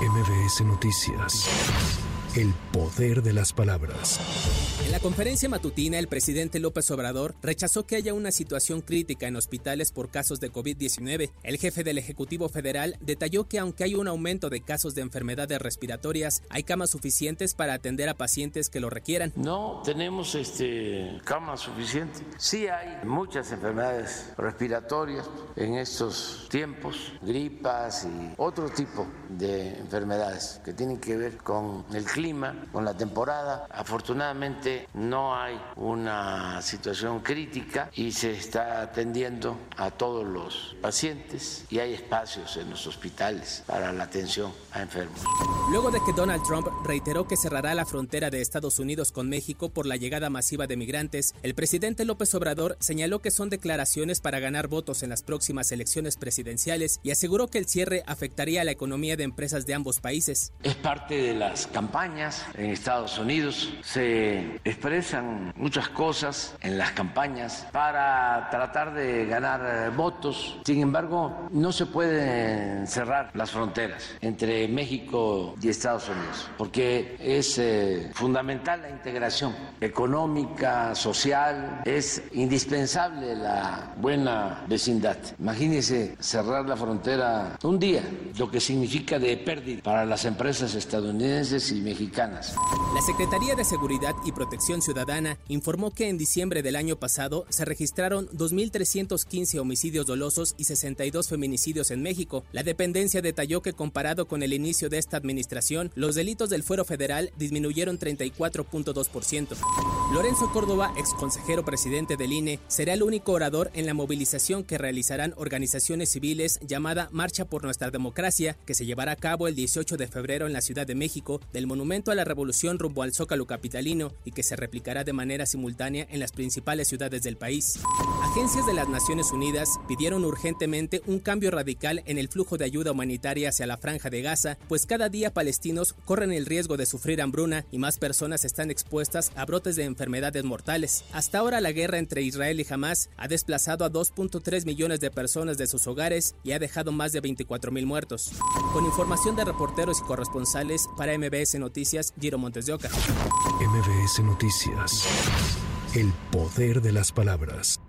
MBS Noticias. El poder de las palabras. En la conferencia matutina, el presidente López Obrador rechazó que haya una situación crítica en hospitales por casos de COVID-19. El jefe del Ejecutivo Federal detalló que aunque hay un aumento de casos de enfermedades respiratorias, hay camas suficientes para atender a pacientes que lo requieran. No tenemos este, camas suficientes. Sí hay muchas enfermedades respiratorias en estos tiempos, gripas y otro tipo de enfermedades que tienen que ver con el clima, con la temporada. Afortunadamente no hay una situación crítica y se está atendiendo a todos los pacientes y hay espacios en los hospitales para la atención a enfermos. Luego de que Donald Trump reiteró que cerrará la frontera de Estados Unidos con México por la llegada masiva de migrantes, el presidente López Obrador señaló que son declaraciones para ganar votos en las próximas elecciones presidenciales y aseguró que el cierre afectaría a la economía de empresas de ambos países. Es parte de las campañas en Estados Unidos. Se expresan muchas cosas en las campañas para tratar de ganar eh, votos. Sin embargo, no se pueden cerrar las fronteras entre México y Estados Unidos, porque es eh, fundamental la integración económica, social, es indispensable la buena vecindad. Imagínense cerrar la frontera un día, lo que significa de pérdida para las empresas estadounidenses y mexicanas. La Secretaría de Seguridad y Protección Ciudadana informó que en diciembre del año pasado se registraron 2.315 homicidios dolosos y 62 feminicidios en México. La dependencia detalló que comparado con el inicio de esta administración, los delitos del fuero federal disminuyeron 34.2%. Lorenzo Córdoba, ex consejero presidente del INE, será el único orador en la movilización que realizarán organizaciones civiles llamada Marcha por Nuestra Democracia, que se llevará a cabo el 18 de febrero en la Ciudad de México, del Monumento a la Revolución rumbo al Zócalo Capitalino y que se replicará de manera simultánea en las principales ciudades del país. Agencias de las Naciones Unidas pidieron urgentemente un cambio radical en el flujo de ayuda humanitaria hacia la franja de Gaza, pues cada día palestinos corren el riesgo de sufrir hambruna y más personas están expuestas a brotes de enfermedades mortales. Hasta ahora la guerra entre Israel y Hamas ha desplazado a 2.3 millones de personas de sus hogares y ha dejado más de 24 mil muertos. Con información de reporteros y corresponsales para MBS Noticias, Giro Montes de Oca. MBS Noticias. El poder de las palabras.